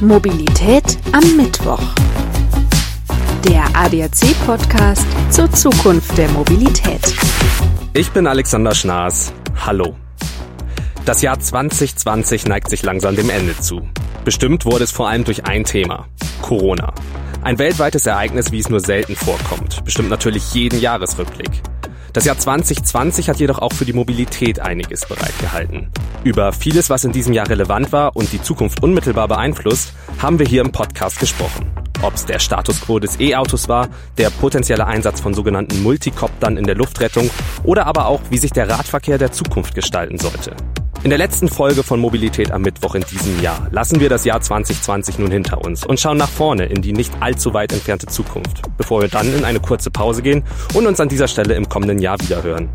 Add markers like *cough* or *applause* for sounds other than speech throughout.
Mobilität am Mittwoch. Der ADAC-Podcast zur Zukunft der Mobilität. Ich bin Alexander Schnaas. Hallo. Das Jahr 2020 neigt sich langsam dem Ende zu. Bestimmt wurde es vor allem durch ein Thema. Corona. Ein weltweites Ereignis, wie es nur selten vorkommt. Bestimmt natürlich jeden Jahresrückblick. Das Jahr 2020 hat jedoch auch für die Mobilität einiges bereitgehalten. Über vieles, was in diesem Jahr relevant war und die Zukunft unmittelbar beeinflusst, haben wir hier im Podcast gesprochen. Ob es der Status quo des E-Autos war, der potenzielle Einsatz von sogenannten Multicoptern in der Luftrettung oder aber auch, wie sich der Radverkehr der Zukunft gestalten sollte. In der letzten Folge von Mobilität am Mittwoch in diesem Jahr lassen wir das Jahr 2020 nun hinter uns und schauen nach vorne in die nicht allzu weit entfernte Zukunft, bevor wir dann in eine kurze Pause gehen und uns an dieser Stelle im kommenden Jahr wiederhören.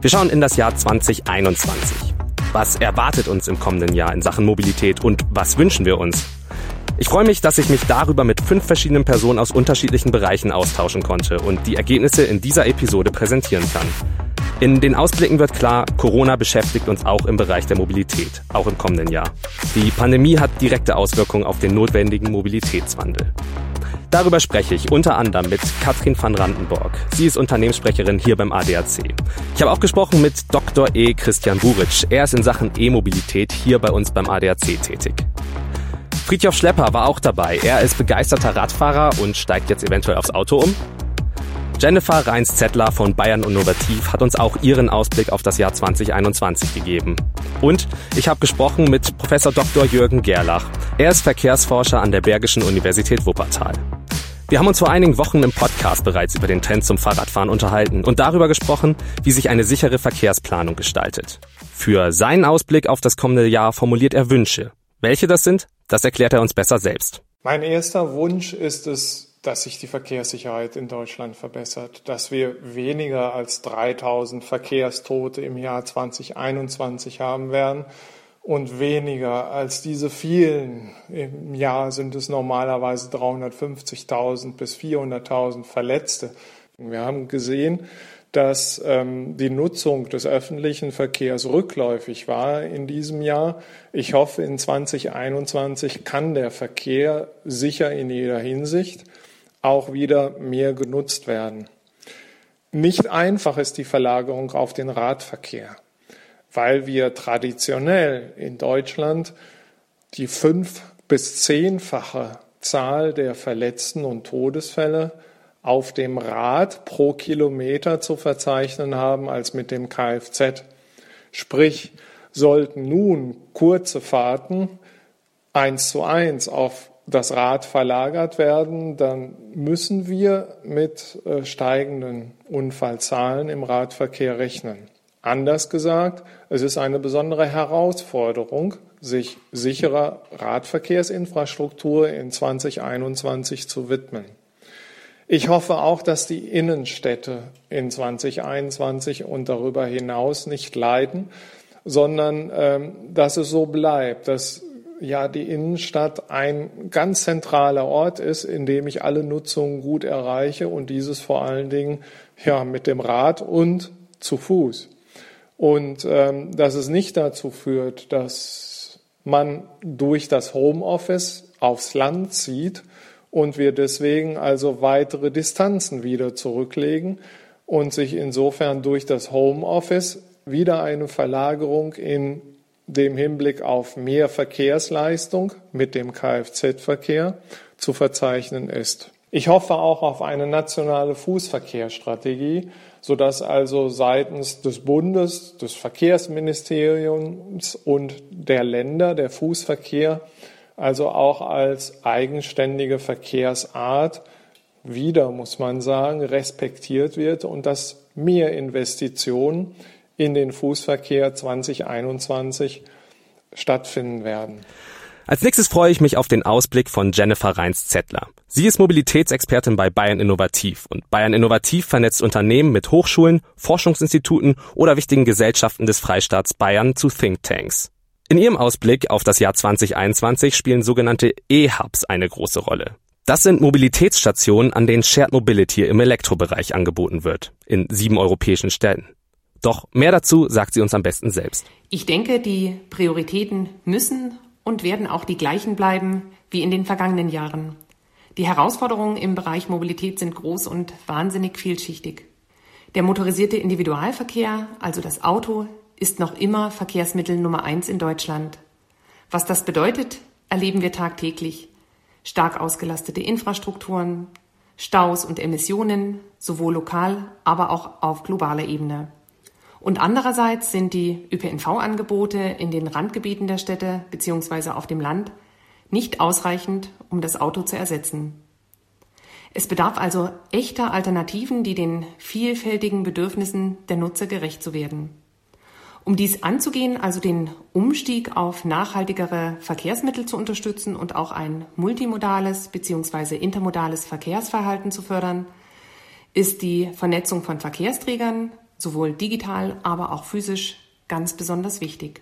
Wir schauen in das Jahr 2021. Was erwartet uns im kommenden Jahr in Sachen Mobilität und was wünschen wir uns? Ich freue mich, dass ich mich darüber mit fünf verschiedenen Personen aus unterschiedlichen Bereichen austauschen konnte und die Ergebnisse in dieser Episode präsentieren kann. In den Ausblicken wird klar, Corona beschäftigt uns auch im Bereich der Mobilität, auch im kommenden Jahr. Die Pandemie hat direkte Auswirkungen auf den notwendigen Mobilitätswandel. Darüber spreche ich unter anderem mit Katrin van Randenborg. Sie ist Unternehmenssprecherin hier beim ADAC. Ich habe auch gesprochen mit Dr. E. Christian Buric. Er ist in Sachen E-Mobilität hier bei uns beim ADAC tätig. Friedhof Schlepper war auch dabei. Er ist begeisterter Radfahrer und steigt jetzt eventuell aufs Auto um. Jennifer Reins-Zettler von Bayern Innovativ hat uns auch ihren Ausblick auf das Jahr 2021 gegeben. Und ich habe gesprochen mit Professor Dr. Jürgen Gerlach. Er ist Verkehrsforscher an der Bergischen Universität Wuppertal. Wir haben uns vor einigen Wochen im Podcast bereits über den Trend zum Fahrradfahren unterhalten und darüber gesprochen, wie sich eine sichere Verkehrsplanung gestaltet. Für seinen Ausblick auf das kommende Jahr formuliert er Wünsche. Welche das sind, das erklärt er uns besser selbst. Mein erster Wunsch ist es, dass sich die Verkehrssicherheit in Deutschland verbessert, dass wir weniger als 3000 Verkehrstote im Jahr 2021 haben werden und weniger als diese vielen. Im Jahr sind es normalerweise 350.000 bis 400.000 Verletzte. Wir haben gesehen, dass ähm, die Nutzung des öffentlichen Verkehrs rückläufig war in diesem Jahr. Ich hoffe, in 2021 kann der Verkehr sicher in jeder Hinsicht auch wieder mehr genutzt werden. Nicht einfach ist die Verlagerung auf den Radverkehr, weil wir traditionell in Deutschland die fünf bis zehnfache Zahl der Verletzten und Todesfälle auf dem Rad pro Kilometer zu verzeichnen haben als mit dem Kfz. Sprich, sollten nun kurze Fahrten eins zu eins auf das Rad verlagert werden, dann müssen wir mit äh, steigenden Unfallzahlen im Radverkehr rechnen. Anders gesagt, es ist eine besondere Herausforderung, sich sicherer Radverkehrsinfrastruktur in 2021 zu widmen. Ich hoffe auch, dass die Innenstädte in 2021 und darüber hinaus nicht leiden, sondern ähm, dass es so bleibt, dass ja die Innenstadt ein ganz zentraler Ort ist, in dem ich alle Nutzungen gut erreiche und dieses vor allen Dingen ja mit dem Rad und zu Fuß. Und ähm, dass es nicht dazu führt, dass man durch das Homeoffice aufs Land zieht und wir deswegen also weitere Distanzen wieder zurücklegen und sich insofern durch das Homeoffice wieder eine Verlagerung in dem Hinblick auf mehr Verkehrsleistung mit dem Kfz-Verkehr zu verzeichnen ist. Ich hoffe auch auf eine nationale Fußverkehrsstrategie, sodass also seitens des Bundes, des Verkehrsministeriums und der Länder der Fußverkehr also auch als eigenständige Verkehrsart wieder, muss man sagen, respektiert wird und dass mehr Investitionen in den Fußverkehr 2021 stattfinden werden. Als nächstes freue ich mich auf den Ausblick von Jennifer Reins-Zettler. Sie ist Mobilitätsexpertin bei Bayern Innovativ und Bayern Innovativ vernetzt Unternehmen mit Hochschulen, Forschungsinstituten oder wichtigen Gesellschaften des Freistaats Bayern zu Thinktanks. In ihrem Ausblick auf das Jahr 2021 spielen sogenannte E-Hubs eine große Rolle. Das sind Mobilitätsstationen, an denen Shared Mobility im Elektrobereich angeboten wird, in sieben europäischen Städten. Doch mehr dazu sagt sie uns am besten selbst. Ich denke, die Prioritäten müssen und werden auch die gleichen bleiben wie in den vergangenen Jahren. Die Herausforderungen im Bereich Mobilität sind groß und wahnsinnig vielschichtig. Der motorisierte Individualverkehr, also das Auto, ist noch immer Verkehrsmittel Nummer eins in Deutschland. Was das bedeutet, erleben wir tagtäglich. Stark ausgelastete Infrastrukturen, Staus und Emissionen, sowohl lokal, aber auch auf globaler Ebene. Und andererseits sind die ÖPNV-Angebote in den Randgebieten der Städte bzw. auf dem Land nicht ausreichend, um das Auto zu ersetzen. Es bedarf also echter Alternativen, die den vielfältigen Bedürfnissen der Nutzer gerecht zu werden. Um dies anzugehen, also den Umstieg auf nachhaltigere Verkehrsmittel zu unterstützen und auch ein multimodales bzw. intermodales Verkehrsverhalten zu fördern, ist die Vernetzung von Verkehrsträgern, sowohl digital, aber auch physisch, ganz besonders wichtig.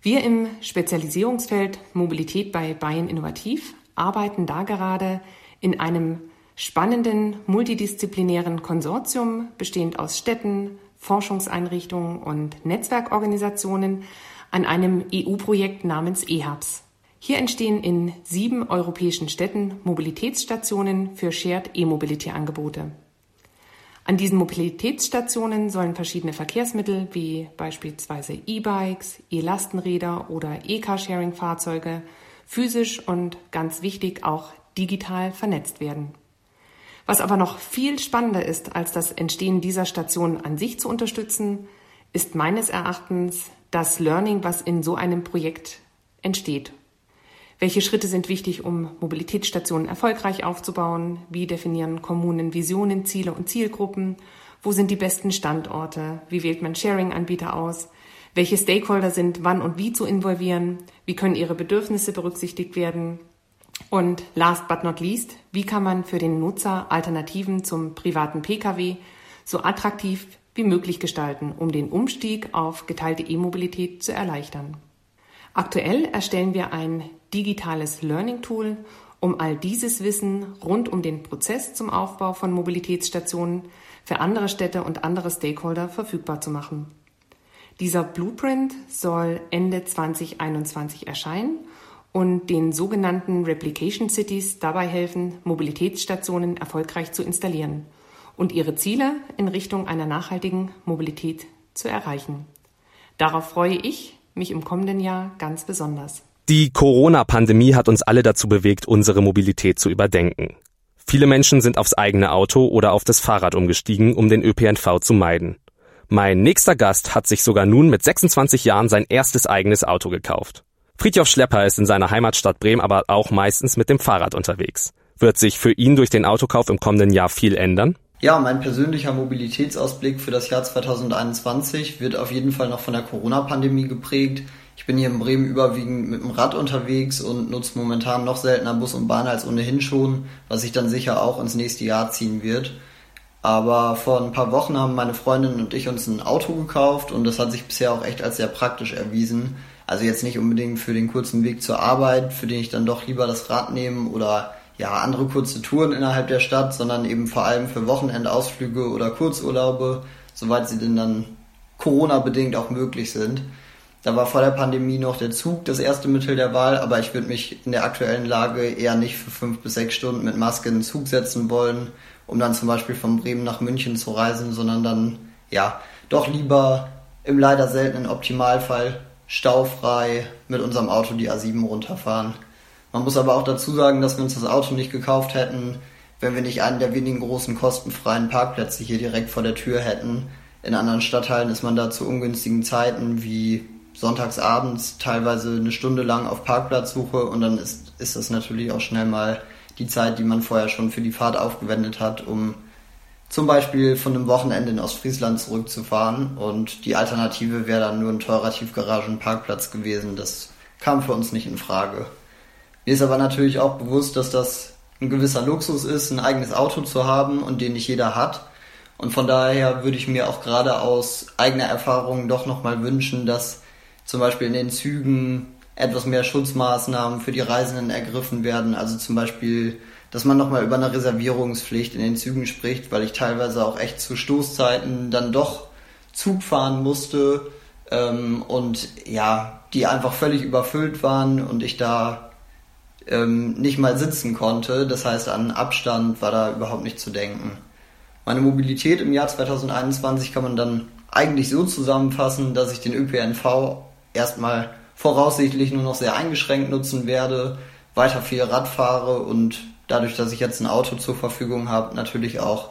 Wir im Spezialisierungsfeld Mobilität bei Bayern Innovativ arbeiten da gerade in einem spannenden multidisziplinären Konsortium bestehend aus Städten, Forschungseinrichtungen und Netzwerkorganisationen an einem EU-Projekt namens EHABS. Hier entstehen in sieben europäischen Städten Mobilitätsstationen für Shared E-Mobility-Angebote. An diesen Mobilitätsstationen sollen verschiedene Verkehrsmittel wie beispielsweise E-Bikes, E-Lastenräder oder E-Carsharing-Fahrzeuge physisch und ganz wichtig auch digital vernetzt werden. Was aber noch viel spannender ist, als das Entstehen dieser Station an sich zu unterstützen, ist meines Erachtens das Learning, was in so einem Projekt entsteht. Welche Schritte sind wichtig, um Mobilitätsstationen erfolgreich aufzubauen? Wie definieren Kommunen Visionen, Ziele und Zielgruppen? Wo sind die besten Standorte? Wie wählt man Sharing-Anbieter aus? Welche Stakeholder sind wann und wie zu involvieren? Wie können ihre Bedürfnisse berücksichtigt werden? Und last but not least, wie kann man für den Nutzer Alternativen zum privaten Pkw so attraktiv wie möglich gestalten, um den Umstieg auf geteilte E-Mobilität zu erleichtern? Aktuell erstellen wir ein digitales Learning Tool, um all dieses Wissen rund um den Prozess zum Aufbau von Mobilitätsstationen für andere Städte und andere Stakeholder verfügbar zu machen. Dieser Blueprint soll Ende 2021 erscheinen und den sogenannten Replication Cities dabei helfen, Mobilitätsstationen erfolgreich zu installieren und ihre Ziele in Richtung einer nachhaltigen Mobilität zu erreichen. Darauf freue ich mich im kommenden Jahr ganz besonders. Die Corona-Pandemie hat uns alle dazu bewegt, unsere Mobilität zu überdenken. Viele Menschen sind aufs eigene Auto oder auf das Fahrrad umgestiegen, um den ÖPNV zu meiden. Mein nächster Gast hat sich sogar nun mit 26 Jahren sein erstes eigenes Auto gekauft. Friedhof Schlepper ist in seiner Heimatstadt Bremen aber auch meistens mit dem Fahrrad unterwegs. Wird sich für ihn durch den Autokauf im kommenden Jahr viel ändern? Ja, mein persönlicher Mobilitätsausblick für das Jahr 2021 wird auf jeden Fall noch von der Corona-Pandemie geprägt. Ich bin hier in Bremen überwiegend mit dem Rad unterwegs und nutze momentan noch seltener Bus und Bahn als ohnehin schon, was sich dann sicher auch ins nächste Jahr ziehen wird. Aber vor ein paar Wochen haben meine Freundin und ich uns ein Auto gekauft und das hat sich bisher auch echt als sehr praktisch erwiesen. Also jetzt nicht unbedingt für den kurzen Weg zur Arbeit, für den ich dann doch lieber das Rad nehme oder ja, andere kurze Touren innerhalb der Stadt, sondern eben vor allem für Wochenendausflüge oder Kurzurlaube, soweit sie denn dann Corona-bedingt auch möglich sind. Da war vor der Pandemie noch der Zug das erste Mittel der Wahl, aber ich würde mich in der aktuellen Lage eher nicht für fünf bis sechs Stunden mit Maske in den Zug setzen wollen, um dann zum Beispiel von Bremen nach München zu reisen, sondern dann, ja, doch lieber im leider seltenen Optimalfall staufrei mit unserem Auto die A7 runterfahren. Man muss aber auch dazu sagen, dass wir uns das Auto nicht gekauft hätten, wenn wir nicht einen der wenigen großen kostenfreien Parkplätze hier direkt vor der Tür hätten. In anderen Stadtteilen ist man da zu ungünstigen Zeiten wie sonntagsabends teilweise eine Stunde lang auf Parkplatzsuche und dann ist, ist das natürlich auch schnell mal die Zeit, die man vorher schon für die Fahrt aufgewendet hat, um zum Beispiel von einem Wochenende in Ostfriesland zurückzufahren und die Alternative wäre dann nur ein teurer Tiefgaragenparkplatz gewesen. Das kam für uns nicht in Frage. Mir ist aber natürlich auch bewusst, dass das ein gewisser Luxus ist, ein eigenes Auto zu haben und den nicht jeder hat. Und von daher würde ich mir auch gerade aus eigener Erfahrung doch nochmal wünschen, dass zum Beispiel in den Zügen etwas mehr Schutzmaßnahmen für die Reisenden ergriffen werden. Also zum Beispiel dass man nochmal über eine Reservierungspflicht in den Zügen spricht, weil ich teilweise auch echt zu Stoßzeiten dann doch Zug fahren musste, ähm, und ja, die einfach völlig überfüllt waren und ich da ähm, nicht mal sitzen konnte. Das heißt, an Abstand war da überhaupt nicht zu denken. Meine Mobilität im Jahr 2021 kann man dann eigentlich so zusammenfassen, dass ich den ÖPNV erstmal voraussichtlich nur noch sehr eingeschränkt nutzen werde, weiter viel Rad fahre und dadurch, dass ich jetzt ein Auto zur Verfügung habe, natürlich auch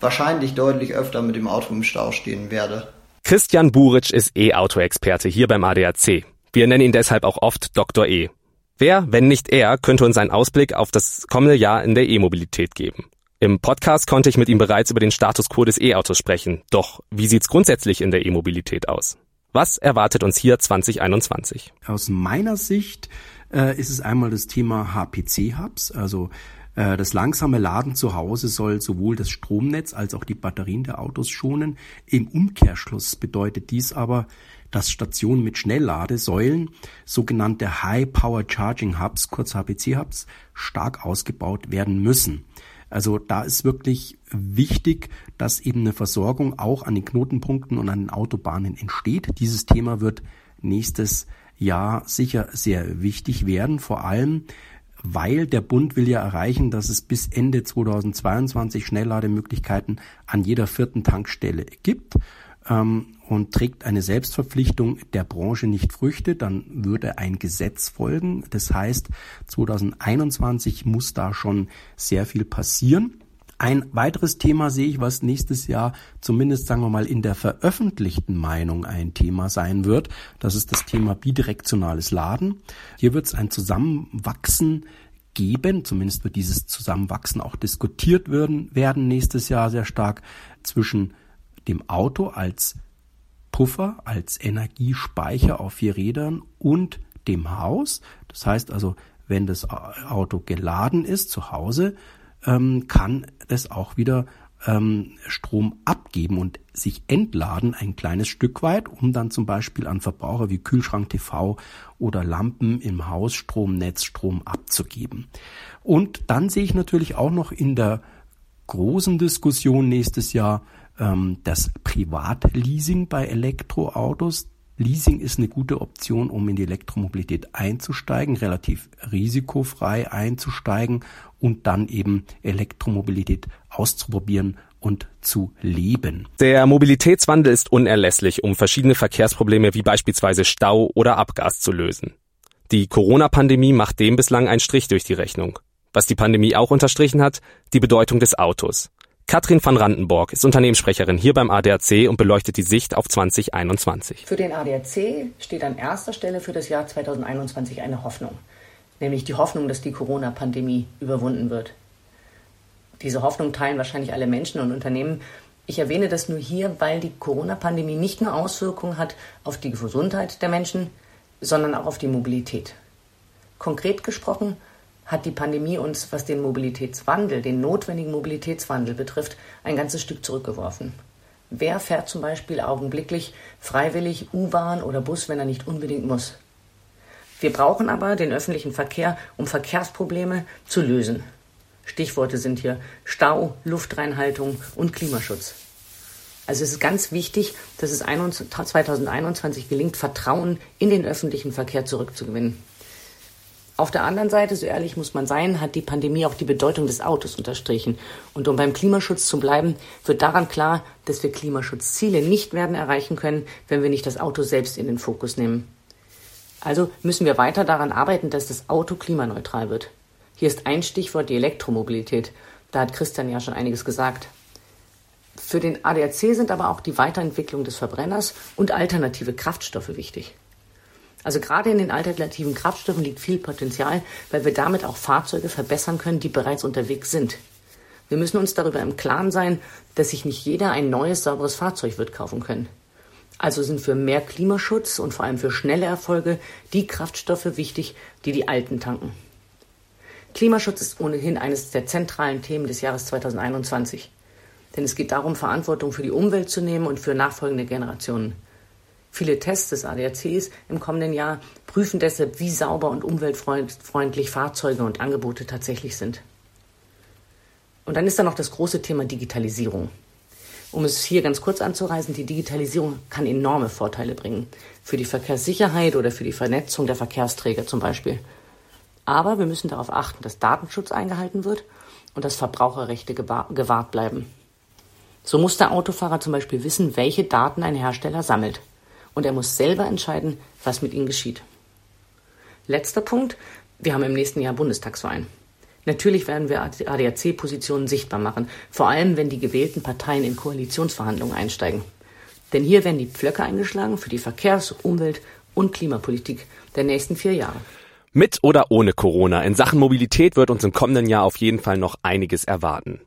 wahrscheinlich deutlich öfter mit dem Auto im Stau stehen werde. Christian Buric ist E-Auto-Experte hier beim ADAC. Wir nennen ihn deshalb auch oft Dr. E. Wer, wenn nicht er, könnte uns einen Ausblick auf das kommende Jahr in der E-Mobilität geben? Im Podcast konnte ich mit ihm bereits über den Status quo des E-Autos sprechen. Doch wie sieht's grundsätzlich in der E-Mobilität aus? Was erwartet uns hier 2021? Aus meiner Sicht äh, ist es einmal das Thema HPC-Hubs, also äh, das langsame Laden zu Hause soll sowohl das Stromnetz als auch die Batterien der Autos schonen. Im Umkehrschluss bedeutet dies aber, dass Stationen mit Schnellladesäulen, sogenannte High Power Charging Hubs, kurz HPC Hubs, stark ausgebaut werden müssen. Also da ist wirklich wichtig, dass eben eine Versorgung auch an den Knotenpunkten und an den Autobahnen entsteht. Dieses Thema wird nächstes Jahr sicher sehr wichtig werden, vor allem weil der Bund will ja erreichen, dass es bis Ende 2022 Schnelllademöglichkeiten an jeder vierten Tankstelle gibt ähm, und trägt eine Selbstverpflichtung der Branche nicht Früchte, dann würde ein Gesetz folgen. Das heißt, 2021 muss da schon sehr viel passieren. Ein weiteres Thema sehe ich, was nächstes Jahr zumindest, sagen wir mal, in der veröffentlichten Meinung ein Thema sein wird. Das ist das Thema bidirektionales Laden. Hier wird es ein Zusammenwachsen geben, zumindest wird dieses Zusammenwachsen auch diskutiert werden, werden nächstes Jahr sehr stark zwischen dem Auto als Puffer, als Energiespeicher auf vier Rädern und dem Haus. Das heißt also, wenn das Auto geladen ist zu Hause, ähm, kann es auch wieder ähm, Strom abgeben und sich entladen ein kleines Stück weit, um dann zum Beispiel an Verbraucher wie Kühlschrank, TV oder Lampen im Hausstromnetz Strom abzugeben. Und dann sehe ich natürlich auch noch in der großen Diskussion nächstes Jahr das Privatleasing bei Elektroautos. Leasing ist eine gute Option, um in die Elektromobilität einzusteigen, relativ risikofrei einzusteigen und dann eben Elektromobilität auszuprobieren und zu leben. Der Mobilitätswandel ist unerlässlich, um verschiedene Verkehrsprobleme wie beispielsweise Stau oder Abgas zu lösen. Die Corona-Pandemie macht dem bislang einen Strich durch die Rechnung. Was die Pandemie auch unterstrichen hat, die Bedeutung des Autos. Katrin van Randenborg ist Unternehmenssprecherin hier beim ADAC und beleuchtet die Sicht auf 2021. Für den ADAC steht an erster Stelle für das Jahr 2021 eine Hoffnung, nämlich die Hoffnung, dass die Corona-Pandemie überwunden wird. Diese Hoffnung teilen wahrscheinlich alle Menschen und Unternehmen. Ich erwähne das nur hier, weil die Corona-Pandemie nicht nur Auswirkungen hat auf die Gesundheit der Menschen, sondern auch auf die Mobilität. Konkret gesprochen hat die Pandemie uns, was den Mobilitätswandel, den notwendigen Mobilitätswandel betrifft, ein ganzes Stück zurückgeworfen. Wer fährt zum Beispiel augenblicklich freiwillig U-Bahn oder Bus, wenn er nicht unbedingt muss? Wir brauchen aber den öffentlichen Verkehr, um Verkehrsprobleme zu lösen. Stichworte sind hier Stau, Luftreinhaltung und Klimaschutz. Also es ist ganz wichtig, dass es 2021 gelingt, Vertrauen in den öffentlichen Verkehr zurückzugewinnen. Auf der anderen Seite, so ehrlich muss man sein, hat die Pandemie auch die Bedeutung des Autos unterstrichen. Und um beim Klimaschutz zu bleiben, wird daran klar, dass wir Klimaschutzziele nicht werden erreichen können, wenn wir nicht das Auto selbst in den Fokus nehmen. Also müssen wir weiter daran arbeiten, dass das Auto klimaneutral wird. Hier ist ein Stichwort die Elektromobilität. Da hat Christian ja schon einiges gesagt. Für den ADAC sind aber auch die Weiterentwicklung des Verbrenners und alternative Kraftstoffe wichtig. Also gerade in den alternativen Kraftstoffen liegt viel Potenzial, weil wir damit auch Fahrzeuge verbessern können, die bereits unterwegs sind. Wir müssen uns darüber im Klaren sein, dass sich nicht jeder ein neues, sauberes Fahrzeug wird kaufen können. Also sind für mehr Klimaschutz und vor allem für schnelle Erfolge die Kraftstoffe wichtig, die die alten tanken. Klimaschutz ist ohnehin eines der zentralen Themen des Jahres 2021. Denn es geht darum, Verantwortung für die Umwelt zu nehmen und für nachfolgende Generationen. Viele Tests des ADACs im kommenden Jahr prüfen deshalb, wie sauber und umweltfreundlich Fahrzeuge und Angebote tatsächlich sind. Und dann ist da noch das große Thema Digitalisierung. Um es hier ganz kurz anzureißen, die Digitalisierung kann enorme Vorteile bringen. Für die Verkehrssicherheit oder für die Vernetzung der Verkehrsträger zum Beispiel. Aber wir müssen darauf achten, dass Datenschutz eingehalten wird und dass Verbraucherrechte gewahrt bleiben. So muss der Autofahrer zum Beispiel wissen, welche Daten ein Hersteller sammelt. Und er muss selber entscheiden, was mit ihnen geschieht. Letzter Punkt. Wir haben im nächsten Jahr Bundestagswahlen. Natürlich werden wir ADAC-Positionen sichtbar machen, vor allem wenn die gewählten Parteien in Koalitionsverhandlungen einsteigen. Denn hier werden die Pflöcke eingeschlagen für die Verkehrs-, Umwelt- und Klimapolitik der nächsten vier Jahre. Mit oder ohne Corona, in Sachen Mobilität wird uns im kommenden Jahr auf jeden Fall noch einiges erwarten.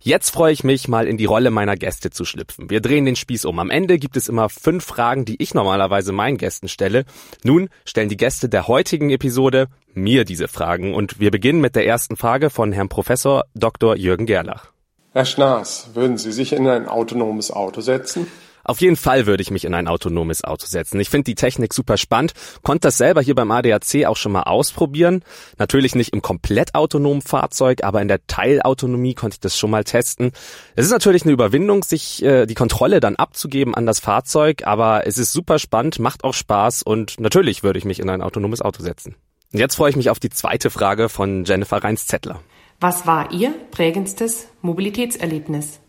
Jetzt freue ich mich, mal in die Rolle meiner Gäste zu schlüpfen. Wir drehen den Spieß um. Am Ende gibt es immer fünf Fragen, die ich normalerweise meinen Gästen stelle. Nun stellen die Gäste der heutigen Episode mir diese Fragen und wir beginnen mit der ersten Frage von Herrn Professor Dr. Jürgen Gerlach. Herr Schnaas, würden Sie sich in ein autonomes Auto setzen? Auf jeden Fall würde ich mich in ein autonomes Auto setzen. Ich finde die Technik super spannend, konnte das selber hier beim ADAC auch schon mal ausprobieren. Natürlich nicht im komplett autonomen Fahrzeug, aber in der Teilautonomie konnte ich das schon mal testen. Es ist natürlich eine Überwindung, sich äh, die Kontrolle dann abzugeben an das Fahrzeug, aber es ist super spannend, macht auch Spaß und natürlich würde ich mich in ein autonomes Auto setzen. Und jetzt freue ich mich auf die zweite Frage von Jennifer Reins-Zettler. Was war Ihr prägendstes Mobilitätserlebnis?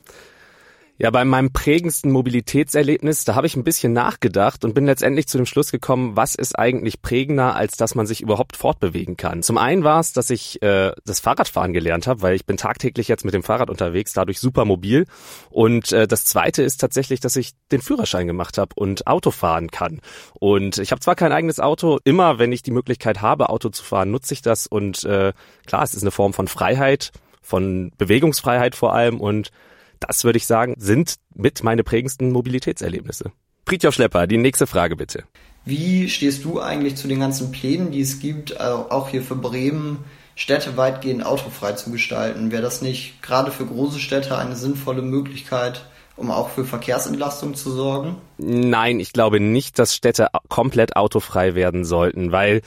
Ja, bei meinem prägendsten Mobilitätserlebnis, da habe ich ein bisschen nachgedacht und bin letztendlich zu dem Schluss gekommen, was ist eigentlich prägender, als dass man sich überhaupt fortbewegen kann. Zum einen war es, dass ich äh, das Fahrradfahren gelernt habe, weil ich bin tagtäglich jetzt mit dem Fahrrad unterwegs, dadurch super mobil. Und äh, das zweite ist tatsächlich, dass ich den Führerschein gemacht habe und Auto fahren kann. Und ich habe zwar kein eigenes Auto, immer wenn ich die Möglichkeit habe, Auto zu fahren, nutze ich das. Und äh, klar, es ist eine Form von Freiheit, von Bewegungsfreiheit vor allem und das würde ich sagen, sind mit meine prägendsten Mobilitätserlebnisse. Fritjof Schlepper, die nächste Frage bitte. Wie stehst du eigentlich zu den ganzen Plänen, die es gibt, äh, auch hier für Bremen, Städte weitgehend autofrei zu gestalten? Wäre das nicht gerade für große Städte eine sinnvolle Möglichkeit, um auch für Verkehrsentlastung zu sorgen? Nein, ich glaube nicht, dass Städte komplett autofrei werden sollten, weil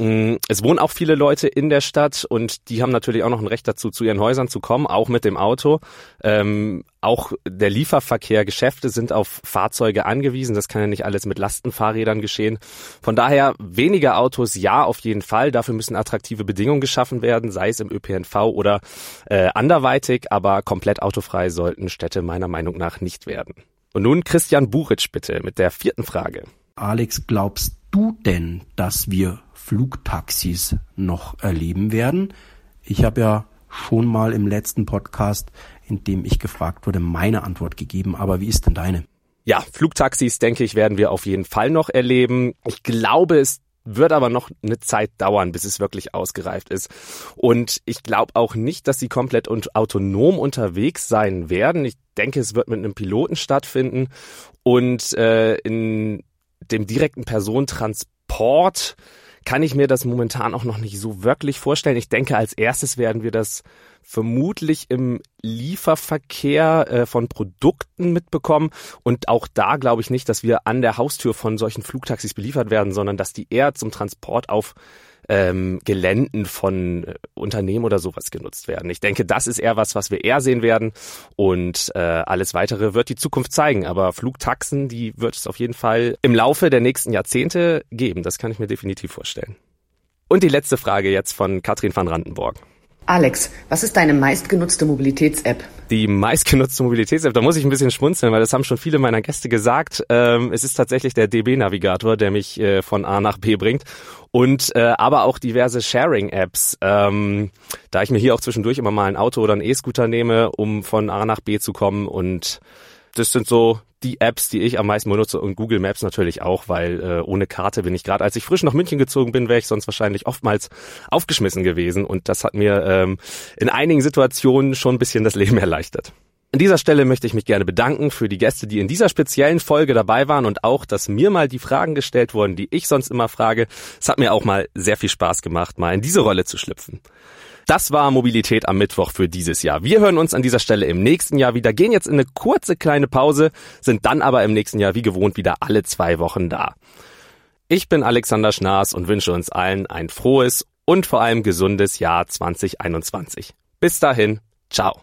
es wohnen auch viele Leute in der Stadt und die haben natürlich auch noch ein Recht dazu, zu ihren Häusern zu kommen, auch mit dem Auto. Ähm, auch der Lieferverkehr, Geschäfte sind auf Fahrzeuge angewiesen. Das kann ja nicht alles mit Lastenfahrrädern geschehen. Von daher weniger Autos, ja, auf jeden Fall. Dafür müssen attraktive Bedingungen geschaffen werden, sei es im ÖPNV oder äh, anderweitig. Aber komplett autofrei sollten Städte meiner Meinung nach nicht werden. Und nun Christian Buritsch bitte mit der vierten Frage. Alex, glaubst du denn, dass wir Flugtaxis noch erleben werden. Ich habe ja schon mal im letzten Podcast, in dem ich gefragt wurde, meine Antwort gegeben. Aber wie ist denn deine? Ja, Flugtaxis, denke ich, werden wir auf jeden Fall noch erleben. Ich glaube, es wird aber noch eine Zeit dauern, bis es wirklich ausgereift ist. Und ich glaube auch nicht, dass sie komplett und autonom unterwegs sein werden. Ich denke, es wird mit einem Piloten stattfinden und äh, in dem direkten Personentransport kann ich mir das momentan auch noch nicht so wirklich vorstellen. Ich denke, als erstes werden wir das vermutlich im Lieferverkehr äh, von Produkten mitbekommen. Und auch da glaube ich nicht, dass wir an der Haustür von solchen Flugtaxis beliefert werden, sondern dass die eher zum Transport auf ähm, Geländen von äh, Unternehmen oder sowas genutzt werden. Ich denke, das ist eher was, was wir eher sehen werden und äh, alles weitere wird die Zukunft zeigen. Aber Flugtaxen, die wird es auf jeden Fall im Laufe der nächsten Jahrzehnte geben. Das kann ich mir definitiv vorstellen. Und die letzte Frage jetzt von Katrin van Randenborg. Alex, was ist deine meistgenutzte Mobilitäts-App? Die meistgenutzte Mobilitäts-App, da muss ich ein bisschen schmunzeln, weil das haben schon viele meiner Gäste gesagt. Ähm, es ist tatsächlich der DB-Navigator, der mich äh, von A nach B bringt. Und äh, aber auch diverse Sharing-Apps. Ähm, da ich mir hier auch zwischendurch immer mal ein Auto oder einen E-Scooter nehme, um von A nach B zu kommen. Und das sind so die Apps, die ich am meisten benutze und Google Maps natürlich auch, weil äh, ohne Karte bin ich gerade, als ich frisch nach München gezogen bin, wäre ich sonst wahrscheinlich oftmals aufgeschmissen gewesen und das hat mir ähm, in einigen Situationen schon ein bisschen das Leben *laughs* erleichtert. An dieser Stelle möchte ich mich gerne bedanken für die Gäste, die in dieser speziellen Folge dabei waren und auch, dass mir mal die Fragen gestellt wurden, die ich sonst immer frage. Es hat mir auch mal sehr viel Spaß gemacht, mal in diese Rolle zu schlüpfen. Das war Mobilität am Mittwoch für dieses Jahr. Wir hören uns an dieser Stelle im nächsten Jahr wieder, gehen jetzt in eine kurze kleine Pause, sind dann aber im nächsten Jahr wie gewohnt wieder alle zwei Wochen da. Ich bin Alexander Schnaas und wünsche uns allen ein frohes und vor allem gesundes Jahr 2021. Bis dahin, ciao.